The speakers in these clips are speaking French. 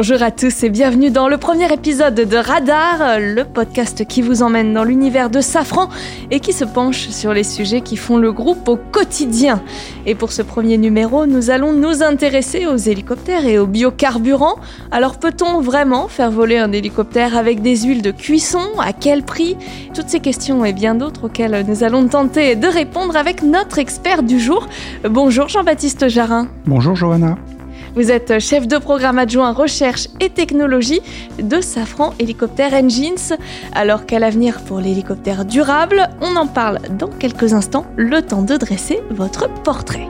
Bonjour à tous et bienvenue dans le premier épisode de Radar, le podcast qui vous emmène dans l'univers de Safran et qui se penche sur les sujets qui font le groupe au quotidien. Et pour ce premier numéro, nous allons nous intéresser aux hélicoptères et aux biocarburants. Alors peut-on vraiment faire voler un hélicoptère avec des huiles de cuisson? À quel prix? Toutes ces questions et bien d'autres auxquelles nous allons tenter de répondre avec notre expert du jour. Bonjour Jean-Baptiste Jarin. Bonjour Johanna. Vous êtes chef de programme adjoint recherche et technologie de Safran Helicopter Engines. Alors quel avenir pour l'hélicoptère durable On en parle dans quelques instants, le temps de dresser votre portrait.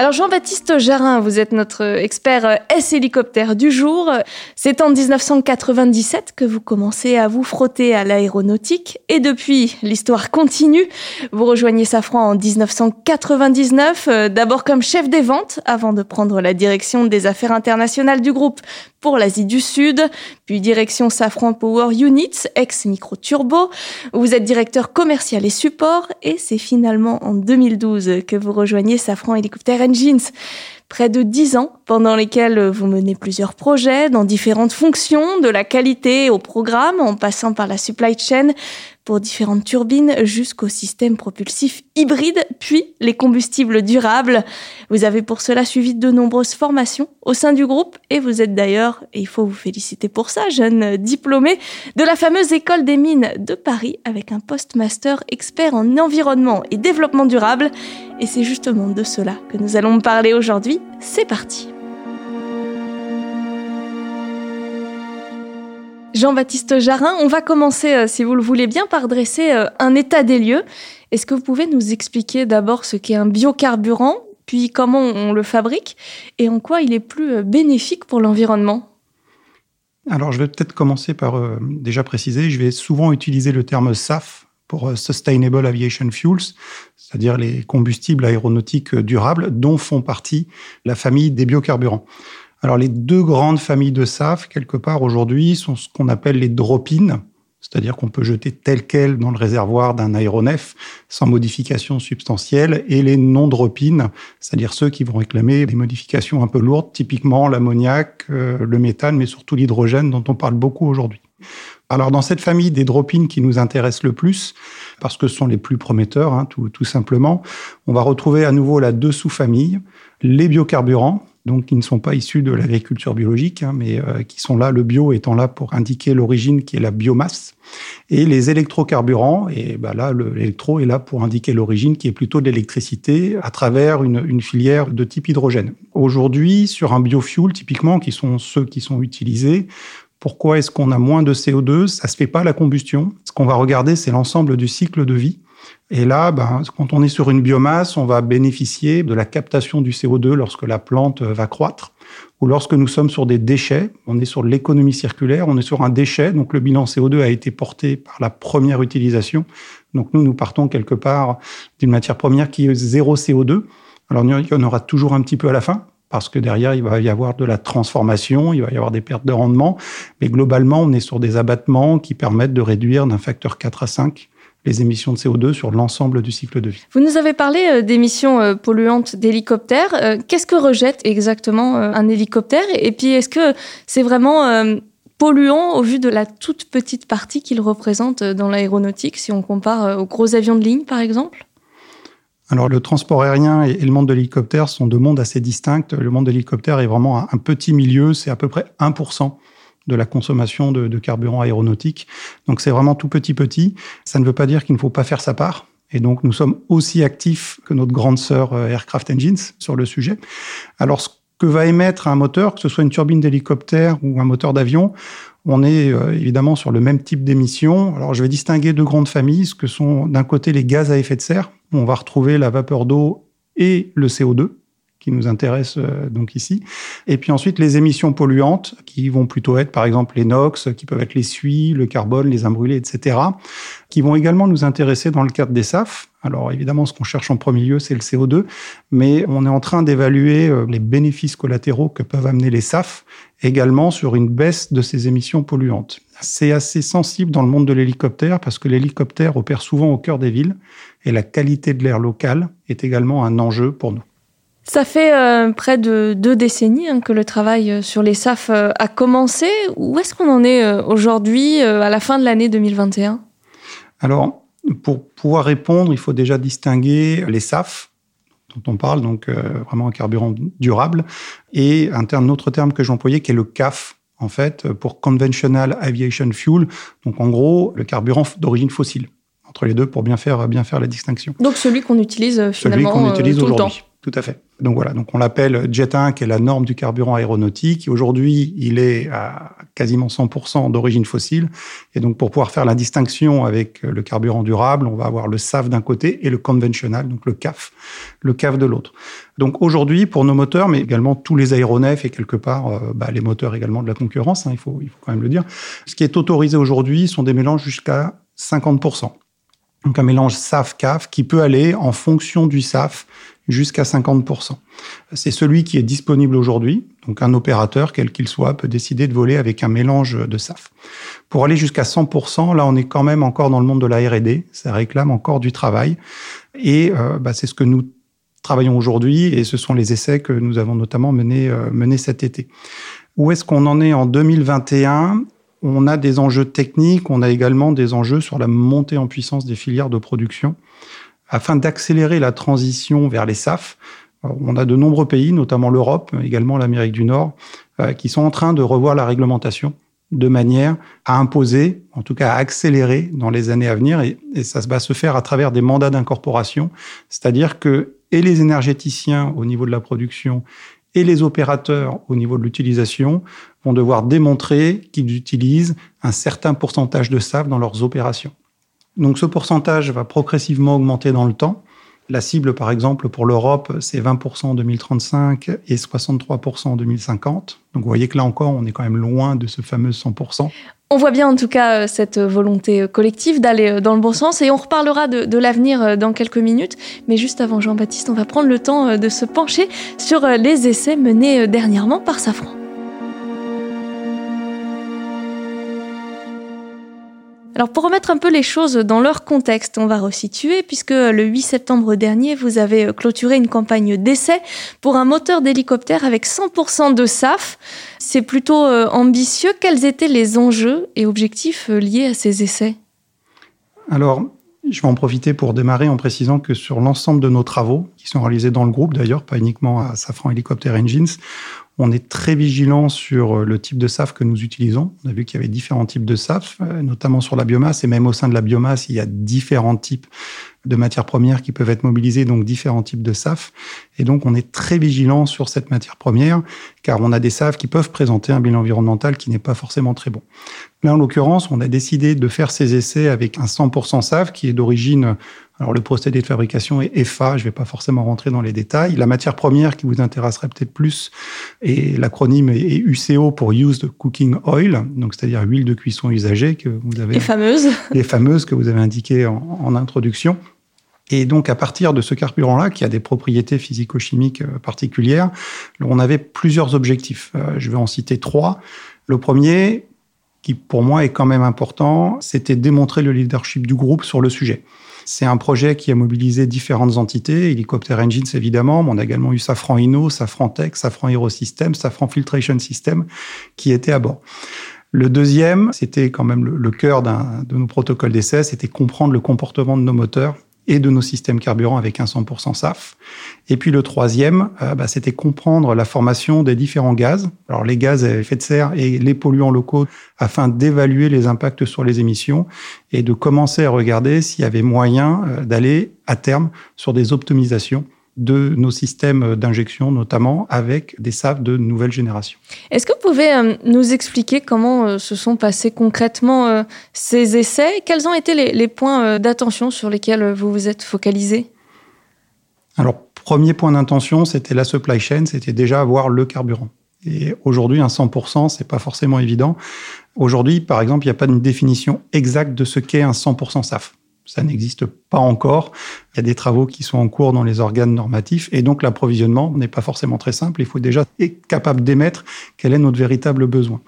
Alors Jean-Baptiste Jarin, vous êtes notre expert S-hélicoptère du jour. C'est en 1997 que vous commencez à vous frotter à l'aéronautique et depuis, l'histoire continue. Vous rejoignez Safran en 1999, euh, d'abord comme chef des ventes avant de prendre la direction des affaires internationales du groupe pour l'Asie du Sud, puis direction Safran Power Units, ex-micro turbo. Vous êtes directeur commercial et support et c'est finalement en 2012 que vous rejoignez Safran Helicopter Engines. Près de dix ans pendant lesquels vous menez plusieurs projets dans différentes fonctions, de la qualité au programme, en passant par la supply chain, pour différentes turbines jusqu'au système propulsif hybride, puis les combustibles durables. Vous avez pour cela suivi de nombreuses formations au sein du groupe et vous êtes d'ailleurs, et il faut vous féliciter pour ça, jeune diplômé de la fameuse école des mines de Paris avec un postmaster expert en environnement et développement durable. Et c'est justement de cela que nous allons parler aujourd'hui. C'est parti. Jean-Baptiste Jarin, on va commencer, euh, si vous le voulez bien, par dresser euh, un état des lieux. Est-ce que vous pouvez nous expliquer d'abord ce qu'est un biocarburant, puis comment on le fabrique, et en quoi il est plus euh, bénéfique pour l'environnement? Alors, je vais peut-être commencer par déjà préciser, je vais souvent utiliser le terme SAF pour Sustainable Aviation Fuels, c'est-à-dire les combustibles aéronautiques durables, dont font partie la famille des biocarburants. Alors les deux grandes familles de SAF, quelque part aujourd'hui, sont ce qu'on appelle les drop-in, c'est-à-dire qu'on peut jeter tel quel dans le réservoir d'un aéronef sans modification substantielle, et les non-drop-in, c'est-à-dire ceux qui vont réclamer des modifications un peu lourdes, typiquement l'ammoniac, euh, le méthane, mais surtout l'hydrogène dont on parle beaucoup aujourd'hui. Alors dans cette famille des drop-in qui nous intéresse le plus, parce que ce sont les plus prometteurs, hein, tout, tout simplement, on va retrouver à nouveau la deux sous-familles, les biocarburants, donc qui ne sont pas issus de l'agriculture biologique, hein, mais euh, qui sont là, le bio étant là pour indiquer l'origine qui est la biomasse, et les électrocarburants, et bah là, l'électro est là pour indiquer l'origine qui est plutôt de l'électricité à travers une, filière de type hydrogène. Aujourd'hui, sur un biofuel, typiquement, qui sont ceux qui sont utilisés, pourquoi est-ce qu'on a moins de CO2 Ça se fait pas la combustion. Ce qu'on va regarder, c'est l'ensemble du cycle de vie. Et là, ben, quand on est sur une biomasse, on va bénéficier de la captation du CO2 lorsque la plante va croître. Ou lorsque nous sommes sur des déchets, on est sur l'économie circulaire, on est sur un déchet, donc le bilan CO2 a été porté par la première utilisation. Donc nous, nous partons quelque part d'une matière première qui est zéro CO2. Alors il y en aura toujours un petit peu à la fin, parce que derrière, il va y avoir de la transformation, il va y avoir des pertes de rendement, mais globalement, on est sur des abattements qui permettent de réduire d'un facteur 4 à 5 les émissions de CO2 sur l'ensemble du cycle de vie. Vous nous avez parlé euh, d'émissions euh, polluantes d'hélicoptères. Euh, qu'est-ce que rejette exactement un hélicoptère? Et puis, est-ce que c'est vraiment polluant au vu de la toute petite partie qu'il représente dans l'aéronautique, si on compare aux gros avions de ligne, par exemple? Alors le transport aérien et le monde de l'hélicoptère sont deux mondes assez distincts. Le monde de l'hélicoptère est vraiment un petit milieu, c'est à peu près 1% de la consommation de, carburant aéronautique. Donc c'est vraiment tout petit petit. Ça ne veut pas dire qu'il ne faut pas faire sa part. Et donc nous sommes aussi actifs que notre grande sœur euh, Aircraft Engines sur le sujet. Alors ce que va émettre un moteur, que ce soit une turbine d'hélicoptère ou un moteur d'avion, on est euh, évidemment sur le même type d'émissions. Alors je vais distinguer deux grandes familles, ce que sont d'un côté les gaz à effet de serre, où on va retrouver la vapeur d'eau et le CO2 qui nous intéresse euh, donc ici. Et puis ensuite, les émissions polluantes, qui vont plutôt être, par exemple, les NOx, qui peuvent être les suies, le carbone, les imbrûlés, etc., qui vont également nous intéresser dans le cadre des SAF. Alors évidemment, ce qu'on cherche en premier lieu, c'est le CO2, mais on est en train d'évaluer euh, les bénéfices collatéraux que peuvent amener les SAF également sur une baisse de ces émissions polluantes. C'est assez sensible dans le monde de l'hélicoptère parce que l'hélicoptère opère souvent au cœur des villes et la qualité de l'air local est également un enjeu pour nous. Ça fait euh, près de deux décennies hein, que le travail euh, sur les SAF euh, a commencé. Où est-ce qu'on en est aujourd'hui, à la fin de l'année 2021 Alors, pour pouvoir répondre, il faut déjà distinguer les SAF, dont on parle, donc vraiment un carburant durable, et un, terme, un autre terme que j'employais qui est le CAF, en fait, pour Conventional Aviation Fuel, donc en gros, le carburant d'origine fossile. Entre les deux, pour bien faire, bien faire la distinction. Donc celui qu'on utilise finalement celui qu'on utilise tout le temps. Tout à fait. Donc voilà, donc on l'appelle Jet 1, qui est la norme du carburant aéronautique. Aujourd'hui, il est à quasiment 100% d'origine fossile. Et donc pour pouvoir faire la distinction avec le carburant durable, on va avoir le SAF d'un côté et le conventional, donc le CAF, le CAF de l'autre. Donc aujourd'hui, pour nos moteurs, mais également tous les aéronefs et quelque part euh, bah, les moteurs également de la concurrence, hein, il, faut, il faut quand même le dire, ce qui est autorisé aujourd'hui sont des mélanges jusqu'à 50%. Donc un mélange SAF-CAF qui peut aller en fonction du SAF jusqu'à 50%. C'est celui qui est disponible aujourd'hui, donc un opérateur, quel qu'il soit, peut décider de voler avec un mélange de SAF. Pour aller jusqu'à 100%, là on est quand même encore dans le monde de la R&D, ça réclame encore du travail, et euh, bah, c'est ce que nous travaillons aujourd'hui, et ce sont les essais que nous avons notamment menés, euh, cet été. Où est-ce qu'on en est en 2021 on a des enjeux techniques, on a également des enjeux sur la montée en puissance des filières de production afin d'accélérer la transition vers les SAF. On a de nombreux pays, notamment l'Europe, également l'Amérique du Nord, euh, qui sont en train de revoir la réglementation de manière à imposer, en tout cas à accélérer dans les années à venir, et, ça va se faire à travers des mandats d'incorporation, c'est-à-dire que et les énergéticiens au niveau de la production et les opérateurs au niveau de l'utilisation vont devoir démontrer qu'ils utilisent un certain pourcentage de SAF dans leurs opérations. Donc ce pourcentage va progressivement augmenter dans le temps. La cible, par exemple, pour l'Europe, c'est 20% en 2035 et 63% en 2050. Donc vous voyez que là encore, on est quand même loin de ce fameux 100%. On voit bien en tout cas euh, cette volonté euh, collective d'aller euh, dans le bon sens et on reparlera de, de l'avenir dans quelques minutes. Mais juste avant Jean-Baptiste, on va prendre le temps de se pencher sur les essais menés dernièrement par Safran. Alors pour remettre un peu les choses dans leur contexte, on va resituer puisque le 8 septembre dernier, vous avez clôturé une campagne d'essai pour un moteur d'hélicoptère avec 100% de SAF. C'est plutôt euh, ambitieux. Quels étaient les enjeux et objectifs euh, liés à ces essais? Alors, je vais en profiter pour démarrer en précisant que sur l'ensemble de nos travaux, qui sont réalisés dans le groupe d'ailleurs, pas uniquement à Safran Helicopter Engines, on est très vigilant sur euh, le type de SAF que nous utilisons. On a vu qu'il y avait différents types de SAF, euh, notamment sur la biomasse, et même au sein de la biomasse, il y a différents types de matières premières qui peuvent être mobilisées, donc différents types de SAF. Et donc, on est très vigilant sur cette matière première, car on a des SAF qui peuvent présenter un bilan environnemental qui n'est pas forcément très bon. Là, en l'occurrence, on a décidé de faire ces essais avec un 100% SAF qui est d'origine alors le procédé de fabrication est EFA, je ne vais pas forcément rentrer dans les détails. La matière première qui vous intéresserait peut-être plus, et l'acronyme est UCO pour Used Cooking Oil, donc c'est-à-dire huile de cuisson usagée que vous avez. Les fameuses. Les fameuses que vous avez indiquées en, introduction. Et donc, à partir de ce carburant-là, qui a des propriétés physico-chimiques euh, particulières, on avait plusieurs objectifs. Euh, je vais en citer trois. Le premier, qui pour moi est quand même important, c'était démontrer le leadership du groupe sur le sujet. C'est un projet qui a mobilisé différentes entités, Helicopter Engines évidemment, mais on a également eu Safran Inno, Safran Tech, Safran Aerosystem, Safran Filtration System qui étaient à bord. Le deuxième, c'était quand même le, le cœur de nos protocoles d'essai, c'était comprendre le comportement de nos moteurs et de nos systèmes carburants avec un 100% SAF. Et puis le troisième, euh, bah, c'était comprendre la formation des différents gaz, alors les gaz à effet de serre et les polluants locaux, afin d'évaluer les impacts sur les émissions et de commencer à regarder s'il y avait moyen euh, d'aller à terme sur des optimisations de nos systèmes d'injection, notamment avec des SAF de nouvelle génération. Est-ce que vous pouvez euh, nous expliquer comment euh, se sont passés concrètement euh, ces essais? Quels ont été les, points d'attention sur lesquels vous vous êtes focalisé Alors, premier point d'intention, c'était la supply chain, c'était déjà avoir le carburant. Et aujourd'hui, un 100%, c'est pas forcément évident. Aujourd'hui, par exemple, il n'y a pas une définition exacte de ce qu'est un 100% SAF ça n'existe pas encore. Il y a des travaux qui sont en cours dans les organes normatifs et donc l'approvisionnement n'est pas forcément très simple. Il faut déjà être capable d'émettre quel est notre véritable besoin.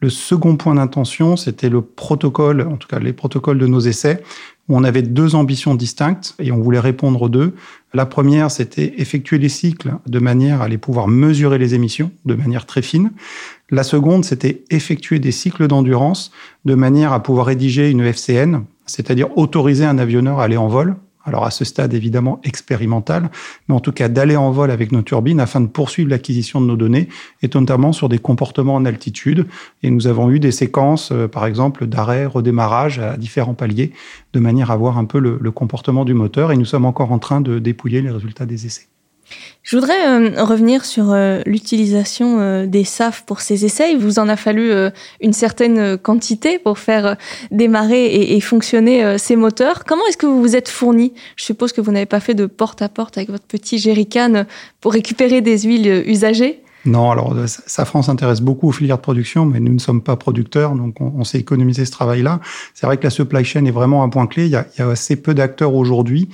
Le second point d'intention, c'était le protocole, en tout cas les protocoles de nos essais, où on avait deux ambitions distinctes et on voulait répondre aux deux. La première, c'était effectuer des cycles de manière à les pouvoir mesurer les émissions de manière très fine. La seconde, c'était effectuer des cycles d'endurance de manière à pouvoir rédiger une FCN, c'est-à-dire autoriser un avionneur à aller en vol alors à ce stade évidemment expérimental, mais en tout cas d'aller en vol avec nos turbines afin de poursuivre l'acquisition de nos données, et notamment sur des comportements en altitude. Et nous avons eu des séquences, euh, par exemple, d'arrêt, redémarrage à différents paliers, de manière à voir un peu le, le comportement du moteur, et nous sommes encore en train de dépouiller les résultats des essais. Je voudrais euh, revenir sur euh, l'utilisation euh, des SAF pour ces essais. Il vous en a fallu une certaine quantité pour faire démarrer et, fonctionner ces moteurs. Comment est-ce que vous vous êtes fourni Je suppose que vous n'avez pas fait de porte-à-porte avec votre petit jerrycan pour récupérer des huiles usagées? Non, alors Safran s'intéresse beaucoup aux filières de production, mais nous ne sommes pas producteurs, donc on, on s'est économisé ce travail-là. C'est vrai que la supply chain est vraiment un point clé. Il y a, assez peu d'acteurs aujourd'hui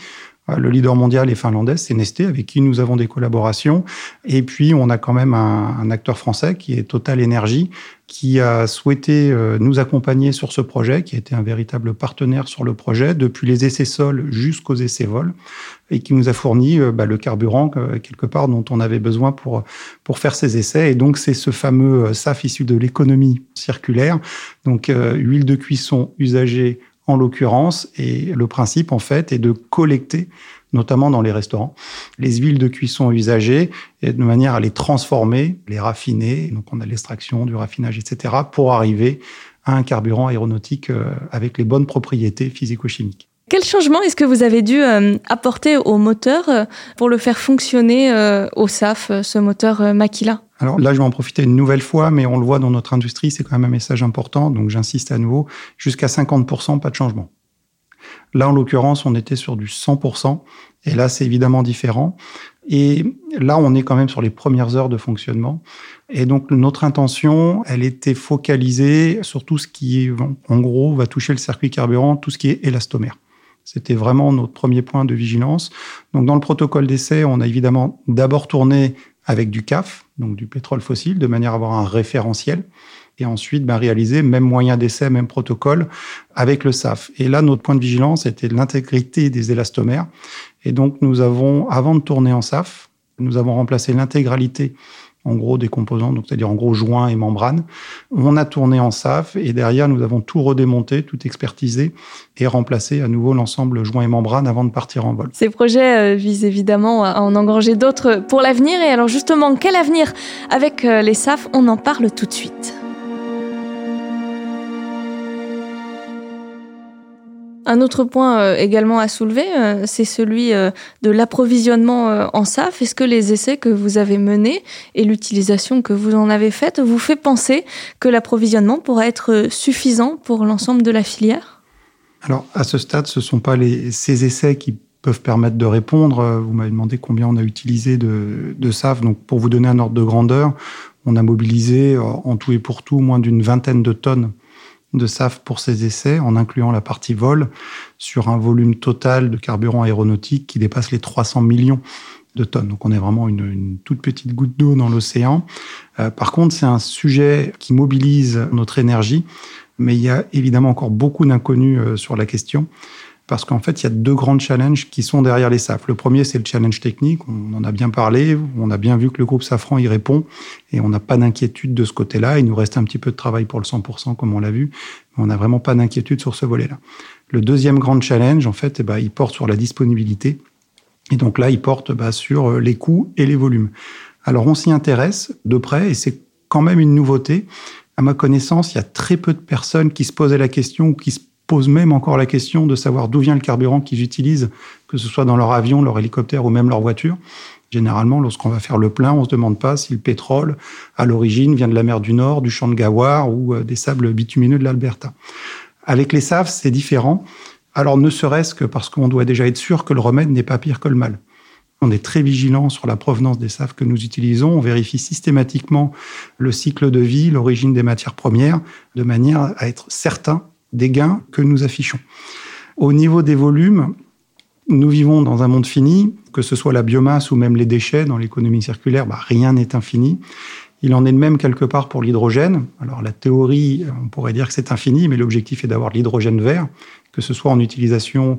le leader mondial est finlandais, c'est Nesté, avec qui nous avons des collaborations. Et puis, on a quand même un, un acteur français qui est Total Energy, qui a souhaité euh, nous accompagner sur ce projet, qui a été un véritable partenaire sur le projet, depuis les essais sols jusqu'aux essais vols, et qui nous a fourni euh, bah, le carburant, quelque part, dont on avait besoin pour, pour faire ces essais. Et donc, c'est ce fameux SAF issu de l'économie circulaire, donc huile de cuisson usagée en l'occurrence. Et le principe, en fait, est de collecter, notamment dans les restaurants, les huiles de cuisson usagées et de manière à les transformer, les raffiner. Donc, on a l'extraction, du raffinage, etc., pour arriver à un carburant aéronautique euh, avec les bonnes propriétés physico-chimiques. Quel changement est-ce que vous avez dû euh, apporter au moteur euh, pour le faire fonctionner au SAF, ce moteur Makila alors là, je vais en profiter une nouvelle fois, mais on le voit dans notre industrie, c'est quand même un message important, donc j'insiste à nouveau, jusqu'à 50%, pas de changement. Là, en l'occurrence, on était sur du 100%, et là, c'est évidemment différent. Et là, on est quand même sur les premières heures de fonctionnement. Et donc, notre intention, elle était focalisée sur tout ce qui, en gros, va toucher le circuit carburant, tout ce qui est élastomère. C'était vraiment notre premier point de vigilance. Donc, dans le protocole d'essai, on a évidemment d'abord tourné avec du CAF, donc du pétrole fossile, de manière à avoir un référentiel. Et ensuite, ben, réaliser même moyen d'essai, même protocole avec le SAF. Et là, notre point de vigilance était l'intégrité des élastomères. Et donc, nous avons, avant de tourner en SAF, nous avons remplacé l'intégralité en gros des composants, donc c'est-à-dire en gros joints et membranes. On a tourné en SAF et derrière nous avons tout redémonté, tout expertisé et remplacé à nouveau l'ensemble joints et membranes avant de partir en vol. Ces projets euh, visent évidemment à en engranger d'autres pour l'avenir et alors justement quel avenir avec euh, les SAF On en parle tout de suite. Un autre point euh, également à soulever, euh, c'est celui euh, de l'approvisionnement en SAF. Est-ce que les essais que vous avez menés et l'utilisation que vous en avez faite vous fait penser que l'approvisionnement pourra être suffisant pour l'ensemble de la filière? Alors, à ce stade, ce ne sont pas les, ces essais qui peuvent permettre de répondre. Vous m'avez demandé combien on a utilisé de, de SAF. Donc, pour vous donner un ordre de grandeur, on a mobilisé en tout et pour tout moins d'une vingtaine de tonnes de SAF pour ces essais, en incluant la partie vol, sur un volume total de carburant aéronautique qui dépasse les 300 millions de tonnes. Donc on est vraiment une, une toute petite goutte d'eau dans l'océan. Euh, par contre, c'est un sujet qui mobilise notre énergie, mais il y a évidemment encore beaucoup d'inconnus euh, sur la question parce qu'en fait, il y a deux grands challenges qui sont derrière les SAF. Le premier, c'est le challenge technique. On en a bien parlé. On a bien vu que le groupe Safran y répond et on n'a pas d'inquiétude de ce côté-là. Il nous reste un petit peu de travail pour le 100%, comme on l'a vu. Mais on n'a vraiment pas d'inquiétude sur ce volet-là. Le deuxième grand challenge, en fait, eh ben, il porte sur la disponibilité. Et donc là, il porte bah, sur euh, les coûts et les volumes. Alors, on s'y intéresse de près et c'est quand même une nouveauté. À ma connaissance, il y a très peu de personnes qui se posaient la question ou qui se pose même encore la question de savoir d'où vient le carburant qu'ils utilisent, que ce soit dans leur avion, leur hélicoptère ou même leur voiture. Généralement, lorsqu'on va faire le plein, on se demande pas si le pétrole, à l'origine, vient de la mer du Nord, du champ de Gawar ou euh, des sables bitumineux de l'Alberta. Avec les SAF, c'est différent. Alors, ne serait-ce que parce qu'on doit déjà être sûr que le remède n'est pas pire que le mal. On est très vigilant sur la provenance des SAF que nous utilisons. On vérifie systématiquement le cycle de vie, l'origine des matières premières, de manière à être certain des gains que nous affichons. Au niveau des volumes, nous vivons dans un monde fini, que ce soit la biomasse ou même les déchets dans l'économie circulaire, bah, rien n'est infini. Il en est de même quelque part pour l'hydrogène. Alors la théorie, on pourrait dire que c'est infini, mais l'objectif est d'avoir l'hydrogène vert, que ce soit en utilisation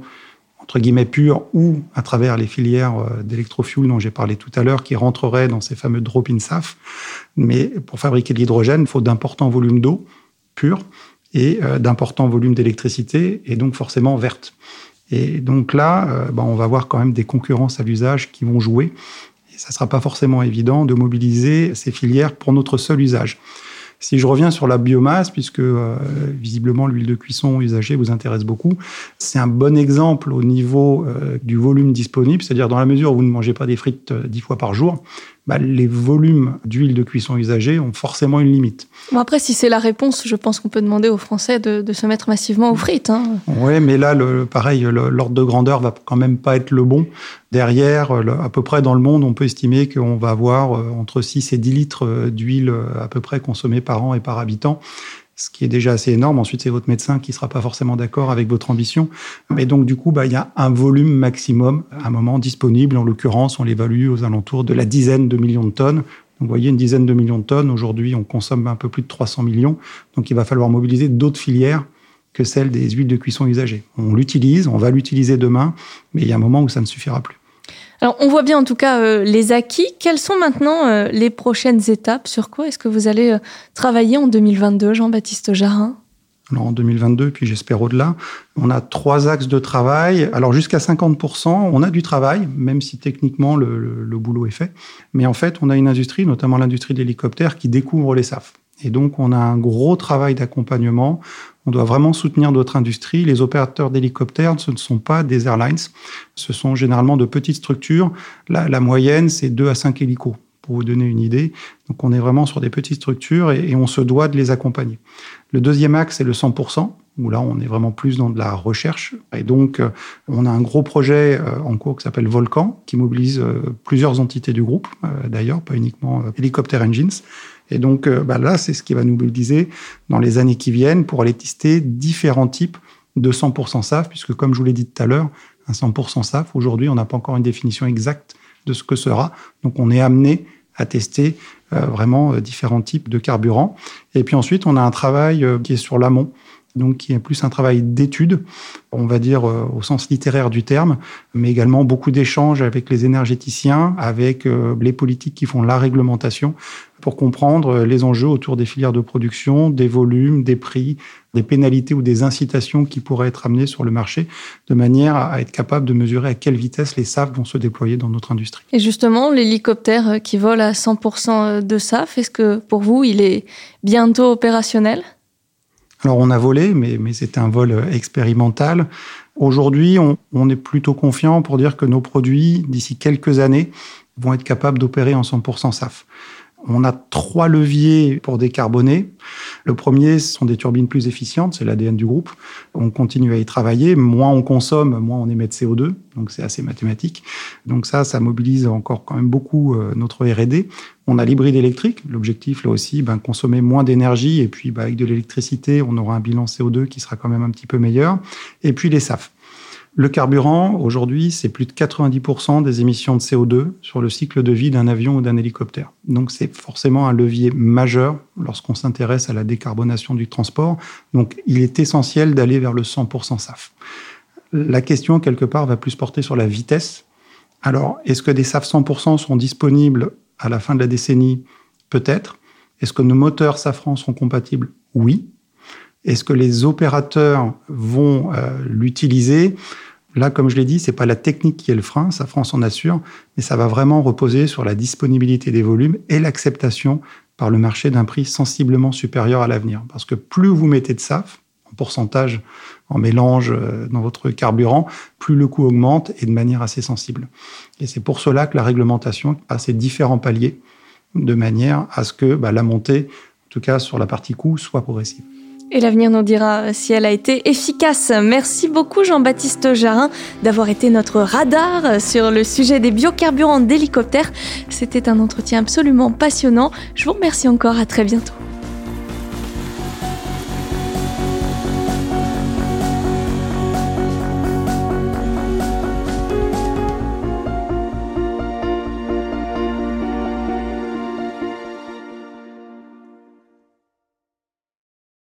entre guillemets pure ou à travers les filières euh, d'électrofuel dont j'ai parlé tout à l'heure, qui rentreraient dans ces fameux drop-in SAF. Mais pour fabriquer de l'hydrogène, il faut d'importants volumes d'eau pure et euh, d'importants volumes d'électricité, et donc forcément verte. Et donc là, euh, ben, on va voir quand même des concurrences à l'usage qui vont jouer. Et ça ne sera pas forcément évident de mobiliser ces filières pour notre seul usage. Si je reviens sur la biomasse, puisque euh, visiblement l'huile de cuisson usagée vous intéresse beaucoup, c'est un bon exemple au niveau du volume disponible, c'est-à-dire dans la mesure où vous ne mangez pas des frites dix fois par jour, bah, les volumes d'huile de cuisson usagée ont forcément une limite. Bon après, si c'est la réponse, je pense qu'on peut demander aux Français de, de se mettre massivement aux frites. Hein. Oui, mais là, le, pareil, l'ordre de grandeur va quand même pas être le bon. Derrière, à peu près dans le monde, on peut estimer qu'on va avoir entre 6 et 10 litres d'huile à peu près consommée par an et par habitant ce qui est déjà assez énorme. Ensuite, c'est votre médecin qui sera pas forcément d'accord avec votre ambition. Mais donc, du coup, bah, il y a un volume maximum à un moment disponible. En l'occurrence, on l'évalue aux alentours de la dizaine de millions de tonnes. Donc, vous voyez, une dizaine de millions de tonnes. Aujourd'hui, on consomme un peu plus de 300 millions. Donc, il va falloir mobiliser d'autres filières que celles des huiles de cuisson usagées. On l'utilise, on va l'utiliser demain, mais il y a un moment où ça ne suffira plus. Alors, on voit bien en tout cas euh, les acquis. Quelles sont maintenant euh, les prochaines étapes? Sur quoi est-ce que vous allez euh, travailler en 2022, Jean-Baptiste Jarin alors en 2022, puis j'espère au-delà, on a trois axes de travail. Alors jusqu'à 50%, on a du travail, même si techniquement le, le, boulot est fait. Mais en fait, on a une industrie, notamment l'industrie de l'hélicoptère, qui découvre les SAF. Et donc, on a un gros travail d'accompagnement. On doit vraiment soutenir d'autres industries. Les opérateurs d'hélicoptères, ce ne sont pas des airlines. Ce sont généralement de petites structures. La, moyenne, c'est 2 à 5 hélicos, pour vous donner une idée. Donc, on est vraiment sur des petites structures et, et on se doit de les accompagner. Le deuxième axe, c'est le 100% où là, on est vraiment plus dans de la recherche. Et donc, euh, on a un gros projet euh, en cours qui s'appelle Volcan, qui mobilise euh, plusieurs entités du groupe, d'ailleurs, pas uniquement Helicopter Engines. Et donc, bah là, c'est ce qui va nous mobiliser dans les années qui viennent pour aller tester différents types de 100% SAF, puisque comme je vous l'ai dit tout à l'heure, un 100% SAF, aujourd'hui, on n'a pas encore une définition exacte de ce que sera. Donc, on est amené à tester vraiment différents types de carburants. Et puis ensuite, on a un travail qui est sur l'amont donc qui est plus un travail d'étude, on va dire euh, au sens littéraire du terme, mais également beaucoup d'échanges avec les énergéticiens, avec euh, les politiques qui font la réglementation, pour comprendre euh, les enjeux autour des filières de production, des volumes, des prix, des pénalités ou des incitations qui pourraient être amenées sur le marché, de manière à être capable de mesurer à quelle vitesse les SAF vont se déployer dans notre industrie. Et justement, l'hélicoptère qui vole à 100% de SAF, est-ce que pour vous, il est bientôt opérationnel? Alors on a volé, mais, mais c'était un vol expérimental. Aujourd'hui, on, on, est plutôt confiant pour dire que nos produits, d'ici quelques années, vont être capables d'opérer en 100% SAF. On a trois leviers pour décarboner. Le premier, ce sont des turbines plus efficientes, c'est l'ADN du groupe. On continue à y travailler. Moins on consomme, moins on émet de CO2. Donc c'est assez mathématique. Donc ça, ça mobilise encore quand même beaucoup euh, notre R&D. On a l'hybride électrique. L'objectif, là aussi, ben, consommer moins d'énergie. Et puis, ben, avec de l'électricité, on aura un bilan CO2 qui sera quand même un petit peu meilleur. Et puis les SAF. Le carburant, aujourd'hui, c'est plus de 90% des émissions de CO2 sur le cycle de vie d'un avion ou d'un hélicoptère. Donc c'est forcément un levier majeur lorsqu'on s'intéresse à la décarbonation du transport. Donc il est essentiel d'aller vers le 100% SAF. La question, quelque part, va plus porter sur la vitesse. Alors, est-ce que des SAF 100% sont disponibles à la fin de la décennie? Peut-être. Est-ce que nos moteurs Safran sont compatibles? Oui. Est-ce que les opérateurs vont euh, l'utiliser? Là, comme je l'ai dit, c'est pas la technique qui est le frein, ça France en assure, mais ça va vraiment reposer sur la disponibilité des volumes et l'acceptation par le marché d'un prix sensiblement supérieur à l'avenir. Parce que plus vous mettez de SAF, en pourcentage, en mélange euh, dans votre carburant, plus le coût augmente et de manière assez sensible. Et c'est pour cela que la réglementation a ces différents paliers de manière à ce que bah, la montée, en tout cas sur la partie coût, soit progressive. Et l'avenir nous dira si elle a été efficace. Merci beaucoup Jean-Baptiste Jarin d'avoir été notre radar sur le sujet des biocarburants d'hélicoptères. C'était un entretien absolument passionnant. Je vous remercie encore, à très bientôt.